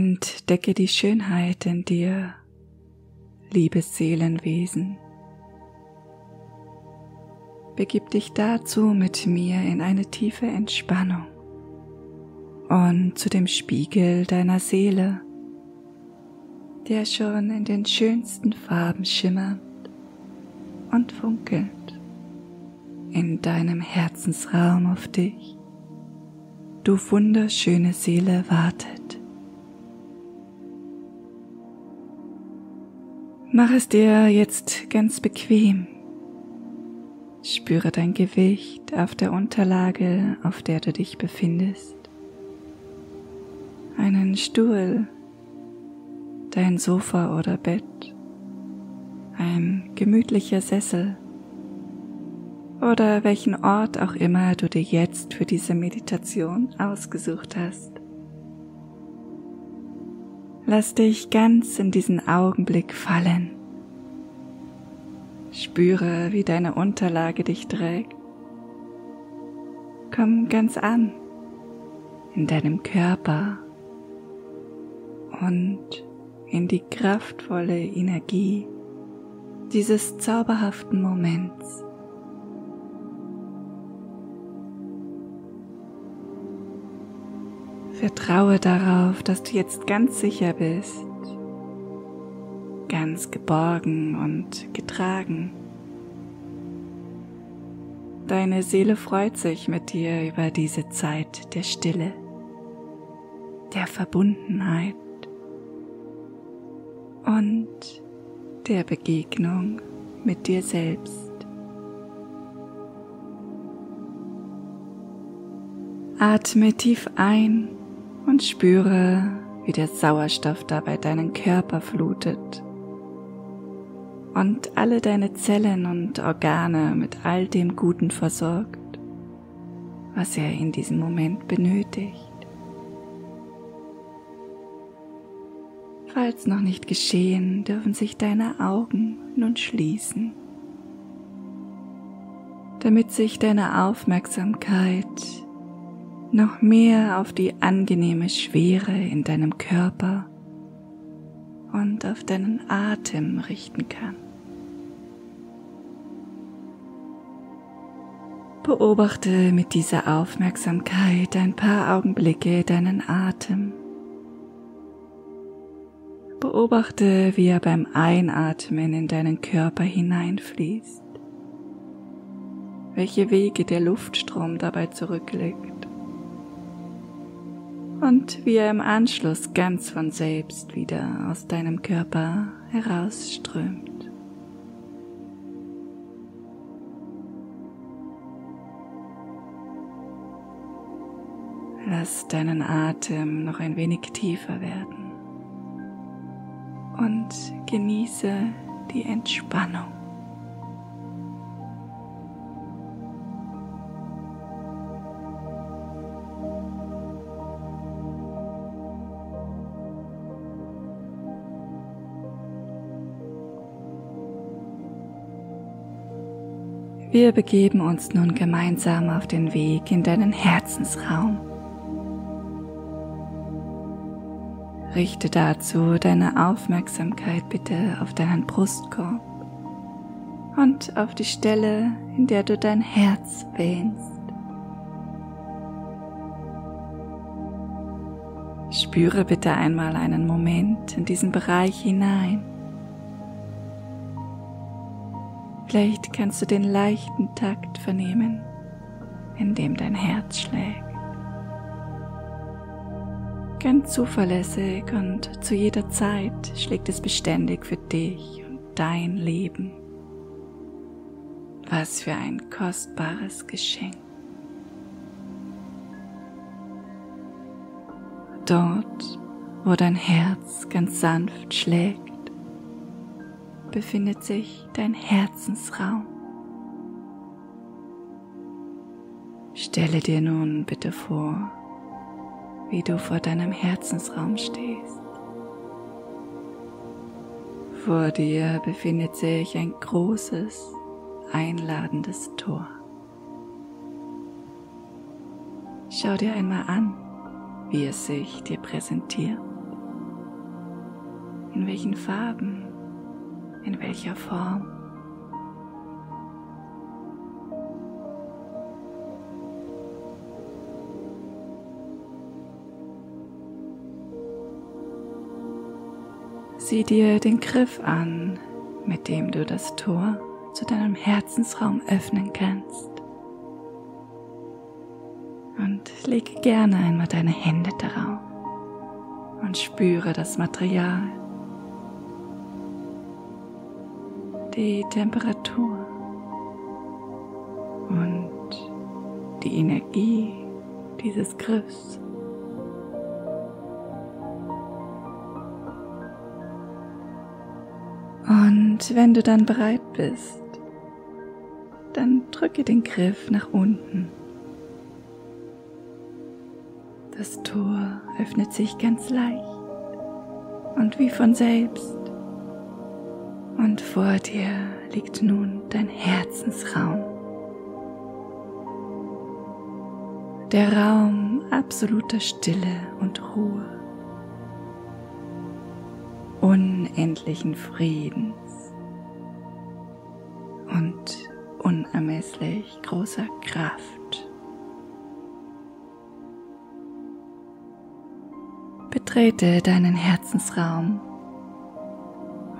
Entdecke die Schönheit in dir, liebes Seelenwesen. Begib dich dazu mit mir in eine tiefe Entspannung und zu dem Spiegel deiner Seele, der schon in den schönsten Farben schimmert und funkelt in deinem Herzensraum auf dich. Du wunderschöne Seele wartet. Mach es dir jetzt ganz bequem. Spüre dein Gewicht auf der Unterlage, auf der du dich befindest. Einen Stuhl, dein Sofa oder Bett, ein gemütlicher Sessel oder welchen Ort auch immer du dir jetzt für diese Meditation ausgesucht hast. Lass dich ganz in diesen Augenblick fallen. Spüre, wie deine Unterlage dich trägt. Komm ganz an in deinem Körper und in die kraftvolle Energie dieses zauberhaften Moments. Vertraue darauf, dass du jetzt ganz sicher bist, ganz geborgen und getragen. Deine Seele freut sich mit dir über diese Zeit der Stille, der Verbundenheit und der Begegnung mit dir selbst. Atme tief ein und spüre, wie der Sauerstoff dabei deinen Körper flutet und alle deine Zellen und Organe mit all dem Guten versorgt, was er in diesem Moment benötigt. Falls noch nicht geschehen, dürfen sich deine Augen nun schließen, damit sich deine Aufmerksamkeit noch mehr auf die angenehme Schwere in deinem Körper und auf deinen Atem richten kann. Beobachte mit dieser Aufmerksamkeit ein paar Augenblicke deinen Atem. Beobachte, wie er beim Einatmen in deinen Körper hineinfließt, welche Wege der Luftstrom dabei zurücklegt und wie er im Anschluss ganz von selbst wieder aus deinem Körper herausströmt. Lass deinen Atem noch ein wenig tiefer werden und genieße die Entspannung. Wir begeben uns nun gemeinsam auf den Weg in deinen Herzensraum. Richte dazu deine Aufmerksamkeit bitte auf deinen Brustkorb und auf die Stelle, in der du dein Herz wähnst. Spüre bitte einmal einen Moment in diesen Bereich hinein Vielleicht kannst du den leichten Takt vernehmen, in dem dein Herz schlägt. Ganz zuverlässig und zu jeder Zeit schlägt es beständig für dich und dein Leben. Was für ein kostbares Geschenk. Dort, wo dein Herz ganz sanft schlägt, befindet sich dein Herzensraum. Stelle dir nun bitte vor, wie du vor deinem Herzensraum stehst. Vor dir befindet sich ein großes, einladendes Tor. Schau dir einmal an, wie es sich dir präsentiert. in welchen Farben, in welcher Form. Sieh dir den Griff an, mit dem du das Tor zu deinem Herzensraum öffnen kannst. Und lege gerne einmal deine Hände darauf und spüre das Material, die Temperatur und die Energie dieses Griffs. Und wenn du dann bereit bist, dann drücke den Griff nach unten. Das Tor öffnet sich ganz leicht und wie von selbst. Und vor dir liegt nun dein Herzensraum. Der Raum absoluter Stille und Ruhe, unendlichen Friedens und unermesslich großer Kraft. Betrete deinen Herzensraum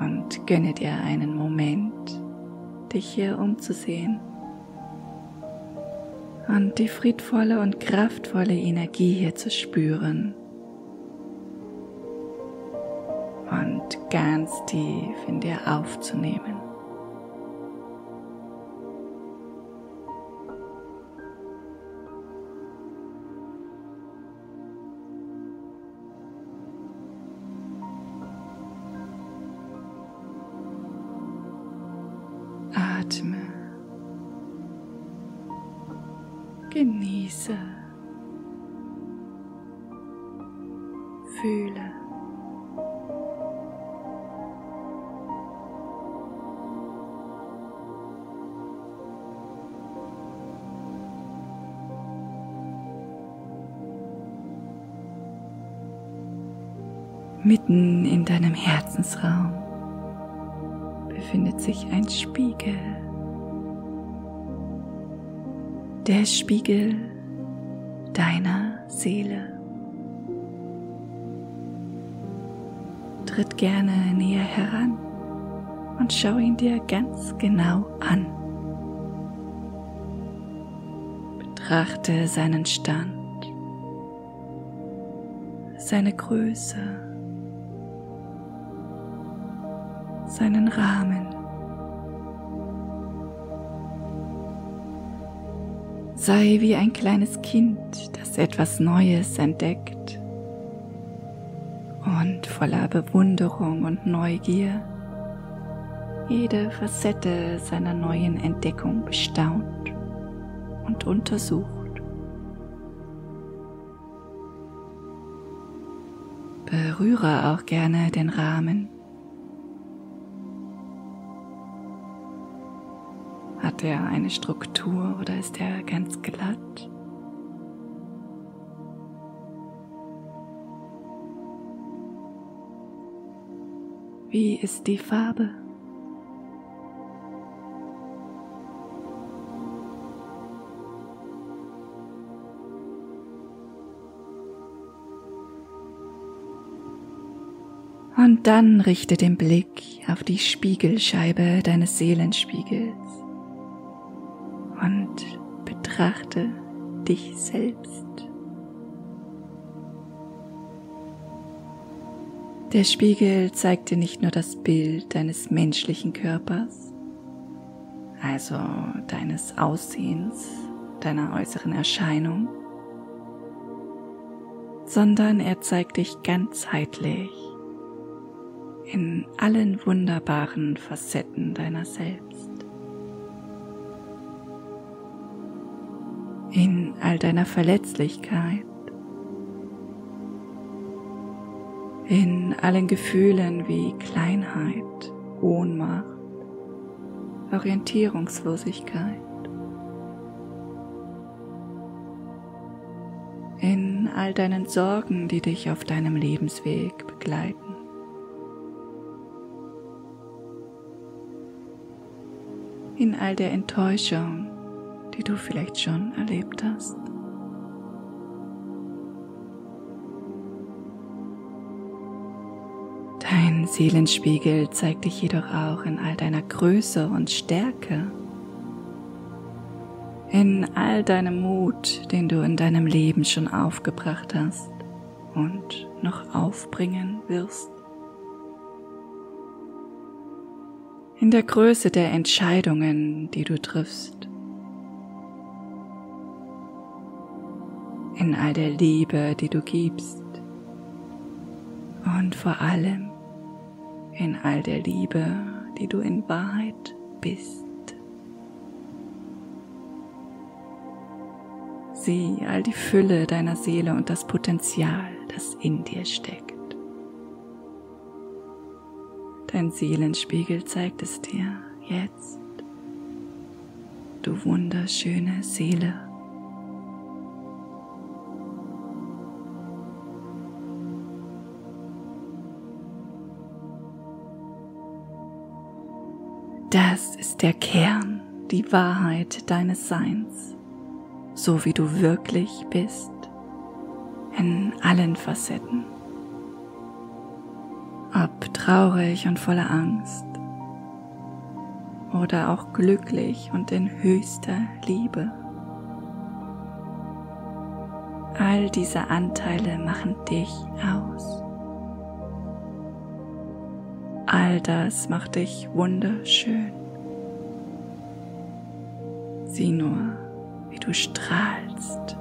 und gönne dir einen Moment, dich hier umzusehen und die friedvolle und kraftvolle Energie hier zu spüren und ganz tief in dir aufzunehmen. Mitten in deinem Herzensraum befindet sich ein Spiegel der Spiegel deiner Seele. Tritt gerne näher heran und schau ihn dir ganz genau an. Betrachte seinen Stand, seine Größe, seinen Rahmen. Sei wie ein kleines Kind, das etwas Neues entdeckt und voller Bewunderung und Neugier jede Facette seiner neuen Entdeckung bestaunt und untersucht. Berühre auch gerne den Rahmen Hat er eine Struktur oder ist er ganz glatt? Wie ist die Farbe? Und dann richte den Blick auf die Spiegelscheibe deines Seelenspiegels betrachte dich selbst. Der Spiegel zeigt dir nicht nur das Bild deines menschlichen Körpers, also deines Aussehens, deiner äußeren Erscheinung, sondern er zeigt dich ganzheitlich in allen wunderbaren Facetten deiner selbst. in all deiner Verletzlichkeit, in allen Gefühlen wie Kleinheit, Ohnmacht, Orientierungslosigkeit, in all deinen Sorgen, die dich auf deinem Lebensweg begleiten. in all der Enttäuschung, die du vielleicht schon erlebt hast. Dein Seelenspiegel zeigt dich jedoch auch in all deiner Größe und Stärke, in all deinem Mut, den du in deinem Leben schon aufgebracht hast und noch aufbringen wirst. In der Größe der Entscheidungen, die du triffst. In all der Liebe, die du gibst. Und vor allem in all der Liebe, die du in Wahrheit bist. Sieh all die Fülle deiner Seele und das Potenzial, das in dir steckt. Dein Seelenspiegel zeigt es dir jetzt. Du wunderschöne Seele. Das ist der Kern, die Wahrheit deines Seins, so wie du wirklich bist, in allen Facetten. Ob traurig und voller Angst oder auch glücklich und in höchster Liebe. All diese Anteile machen dich aus. All das macht dich wunderschön. Sieh nur, wie du strahlst.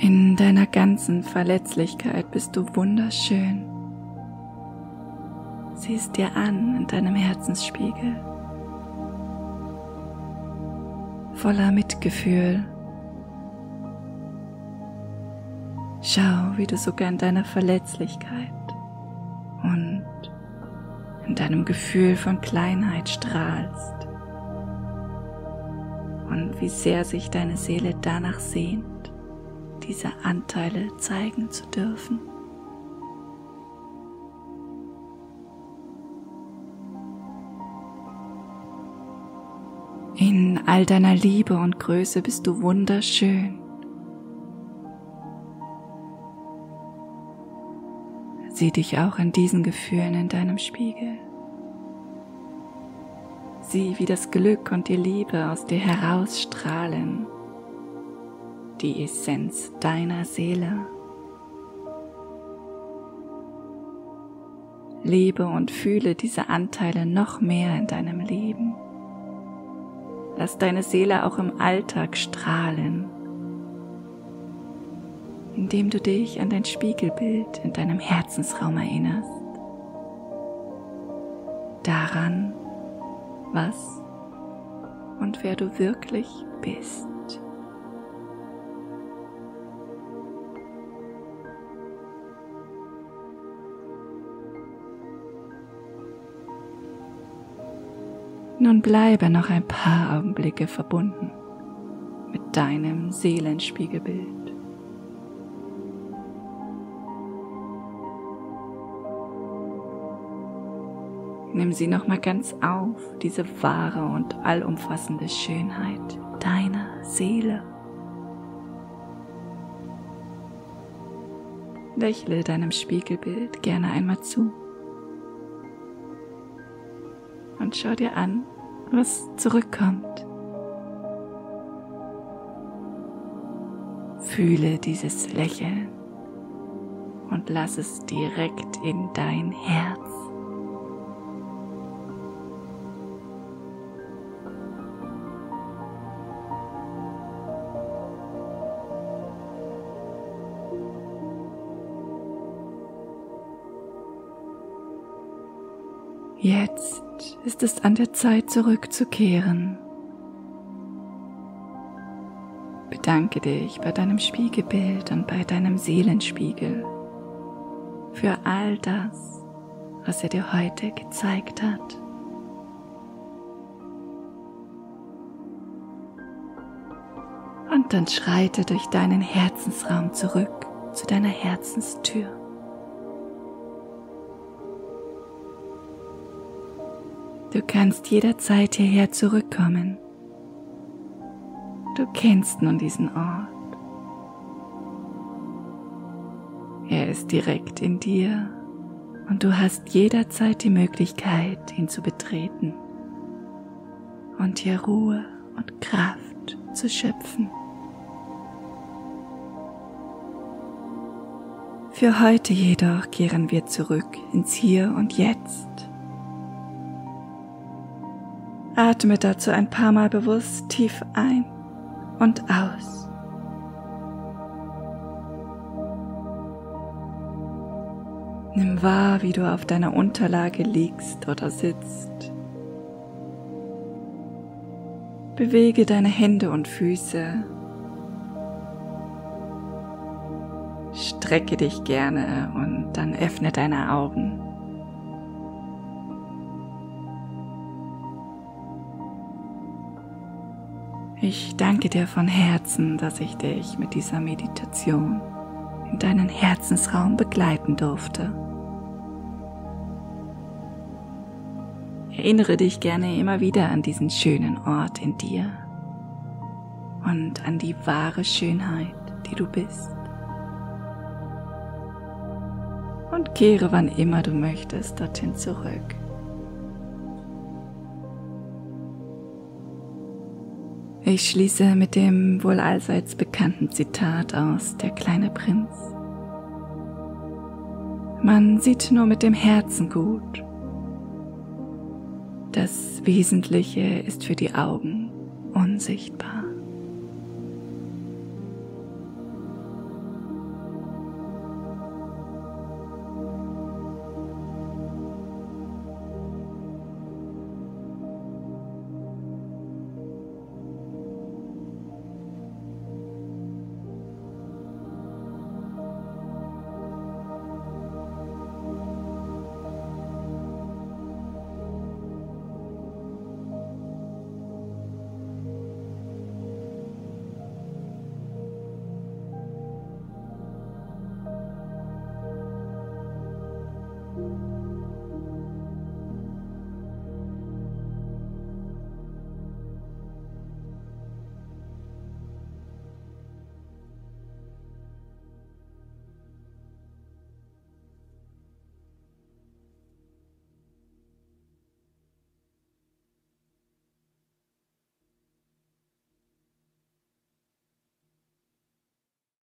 In deiner ganzen Verletzlichkeit bist du wunderschön. Sieh es dir an in deinem Herzensspiegel. Voller Mitgefühl Schau, wie du sogar in deiner Verletzlichkeit und in deinem Gefühl von Kleinheit strahlst und wie sehr sich deine Seele danach sehnt, diese Anteile zeigen zu dürfen. In all deiner Liebe und Größe bist du wunderschön. Sieh dich auch in diesen Gefühlen in deinem Spiegel. Sieh, wie das Glück und die Liebe aus dir herausstrahlen, die Essenz deiner Seele. Lebe und fühle diese Anteile noch mehr in deinem Leben. Lass deine Seele auch im Alltag strahlen indem du dich an dein Spiegelbild in deinem Herzensraum erinnerst. Daran, was und wer du wirklich bist. Nun bleibe noch ein paar Augenblicke verbunden mit deinem Seelenspiegelbild. Nimm sie nochmal ganz auf, diese wahre und allumfassende Schönheit deiner Seele. Lächle deinem Spiegelbild gerne einmal zu und schau dir an, was zurückkommt. Fühle dieses Lächeln und lass es direkt in dein Herz. Jetzt ist es an der Zeit zurückzukehren. Bedanke dich bei deinem Spiegelbild und bei deinem Seelenspiegel für all das, was er dir heute gezeigt hat. Und dann schreite durch deinen Herzensraum zurück zu deiner Herzenstür. Du kannst jederzeit hierher zurückkommen. Du kennst nun diesen Ort. Er ist direkt in dir und du hast jederzeit die Möglichkeit, ihn zu betreten und hier Ruhe und Kraft zu schöpfen. Für heute jedoch kehren wir zurück ins Hier und Jetzt. Atme dazu ein paar Mal bewusst tief ein und aus. Nimm wahr, wie du auf deiner Unterlage liegst oder sitzt. Bewege deine Hände und Füße. Strecke dich gerne und dann öffne deine Augen. Ich danke dir von Herzen, dass ich dich mit dieser Meditation in deinen Herzensraum begleiten durfte. Erinnere dich gerne immer wieder an diesen schönen Ort in dir und an die wahre Schönheit, die du bist. Und kehre wann immer du möchtest dorthin zurück. Ich schließe mit dem wohl allseits bekannten Zitat aus Der kleine Prinz. Man sieht nur mit dem Herzen gut. Das Wesentliche ist für die Augen unsichtbar.